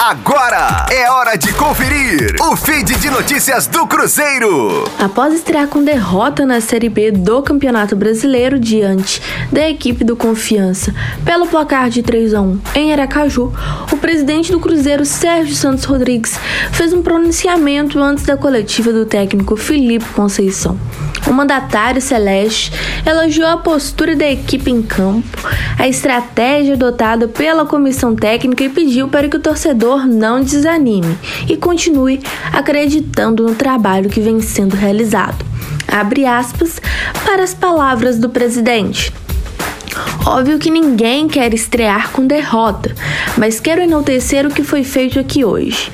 Agora é hora de conferir o feed de notícias do Cruzeiro. Após estrear com derrota na Série B do Campeonato Brasileiro diante da equipe do Confiança pelo placar de 3 a 1 em Aracaju, o presidente do Cruzeiro, Sérgio Santos Rodrigues, fez um pronunciamento antes da coletiva do técnico Felipe Conceição. O mandatário celeste elogiou a postura da equipe em campo, a estratégia adotada pela comissão técnica e pediu para que o torcedor não desanime e continue acreditando no trabalho que vem sendo realizado. Abre aspas para as palavras do presidente. Óbvio que ninguém quer estrear com derrota, mas quero enaltecer o que foi feito aqui hoje.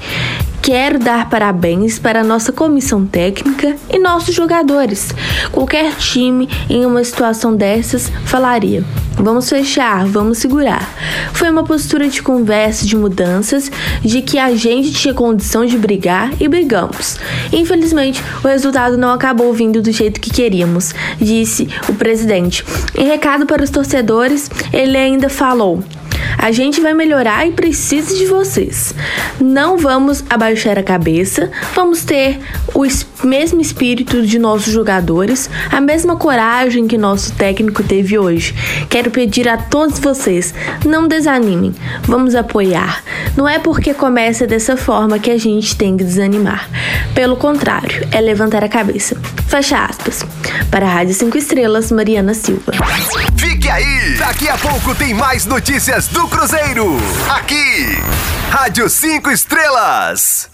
Quero dar parabéns para nossa comissão técnica e nossos jogadores. Qualquer time em uma situação dessas falaria: vamos fechar, vamos segurar. Foi uma postura de conversa, de mudanças, de que a gente tinha condição de brigar e brigamos. Infelizmente, o resultado não acabou vindo do jeito que queríamos, disse o presidente. Em recado para os torcedores, ele ainda falou. A gente vai melhorar e precisa de vocês. Não vamos abaixar a cabeça, vamos ter o mesmo espírito de nossos jogadores, a mesma coragem que nosso técnico teve hoje. Quero pedir a todos vocês, não desanimem, vamos apoiar. Não é porque começa dessa forma que a gente tem que desanimar. Pelo contrário, é levantar a cabeça. Fecha aspas. Para a Rádio 5 Estrelas, Mariana Silva. Fique aí! Daqui a pouco tem mais notícias do Cruzeiro. Aqui, Rádio 5 Estrelas.